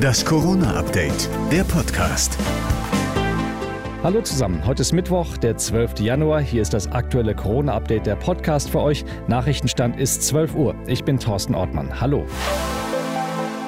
Das Corona-Update, der Podcast. Hallo zusammen, heute ist Mittwoch, der 12. Januar. Hier ist das aktuelle Corona-Update, der Podcast für euch. Nachrichtenstand ist 12 Uhr. Ich bin Thorsten Ortmann. Hallo.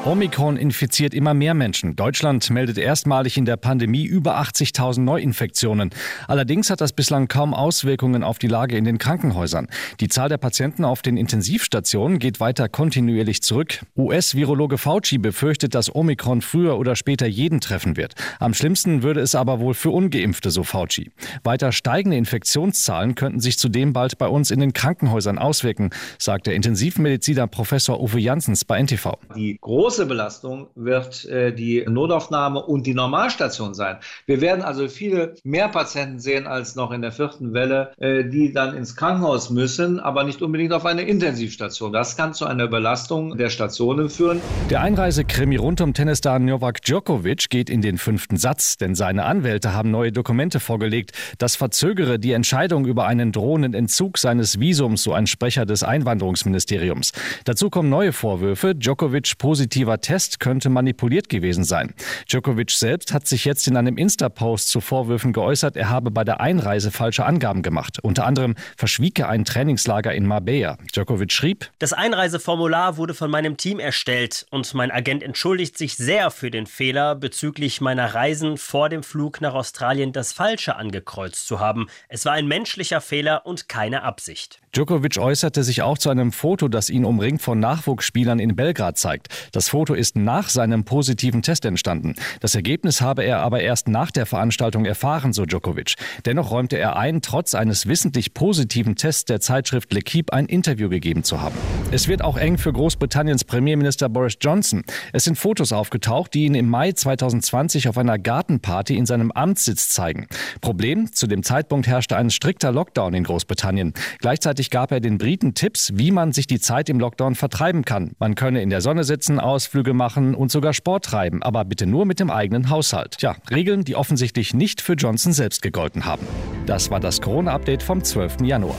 Omikron infiziert immer mehr Menschen. Deutschland meldet erstmalig in der Pandemie über 80.000 Neuinfektionen. Allerdings hat das bislang kaum Auswirkungen auf die Lage in den Krankenhäusern. Die Zahl der Patienten auf den Intensivstationen geht weiter kontinuierlich zurück. US-Virologe Fauci befürchtet, dass Omikron früher oder später jeden treffen wird. Am schlimmsten würde es aber wohl für Ungeimpfte, so Fauci. Weiter steigende Infektionszahlen könnten sich zudem bald bei uns in den Krankenhäusern auswirken, sagt der Intensivmediziner Professor Uwe Janssens bei NTV. Die große große Belastung wird äh, die Notaufnahme und die Normalstation sein. Wir werden also viele mehr Patienten sehen als noch in der vierten Welle, äh, die dann ins Krankenhaus müssen, aber nicht unbedingt auf eine Intensivstation. Das kann zu einer Belastung der Stationen führen. Der Einreisekrimi rund um Tennisstar Novak Djokovic geht in den fünften Satz, denn seine Anwälte haben neue Dokumente vorgelegt. Das verzögere die Entscheidung über einen drohenden Entzug seines Visums, so ein Sprecher des Einwanderungsministeriums. Dazu kommen neue Vorwürfe. Djokovic positiv positiver Test könnte manipuliert gewesen sein. Djokovic selbst hat sich jetzt in einem Insta-Post zu Vorwürfen geäußert, er habe bei der Einreise falsche Angaben gemacht. Unter anderem verschwieg er ein Trainingslager in Marbella. Djokovic schrieb: Das Einreiseformular wurde von meinem Team erstellt und mein Agent entschuldigt sich sehr für den Fehler bezüglich meiner Reisen vor dem Flug nach Australien das Falsche angekreuzt zu haben. Es war ein menschlicher Fehler und keine Absicht. Djokovic äußerte sich auch zu einem Foto, das ihn umringt von Nachwuchsspielern in Belgrad zeigt. Das Foto ist nach seinem positiven Test entstanden. Das Ergebnis habe er aber erst nach der Veranstaltung erfahren, so Djokovic. Dennoch räumte er ein, trotz eines wissentlich positiven Tests der Zeitschrift L'Equipe ein Interview gegeben zu haben. Es wird auch eng für Großbritanniens Premierminister Boris Johnson. Es sind Fotos aufgetaucht, die ihn im Mai 2020 auf einer Gartenparty in seinem Amtssitz zeigen. Problem, zu dem Zeitpunkt herrschte ein strikter Lockdown in Großbritannien. Gleichzeitig gab er den Briten Tipps, wie man sich die Zeit im Lockdown vertreiben kann. Man könne in der Sonne sitzen, Ausflüge machen und sogar Sport treiben, aber bitte nur mit dem eigenen Haushalt. Tja, Regeln, die offensichtlich nicht für Johnson selbst gegolten haben. Das war das Corona-Update vom 12. Januar.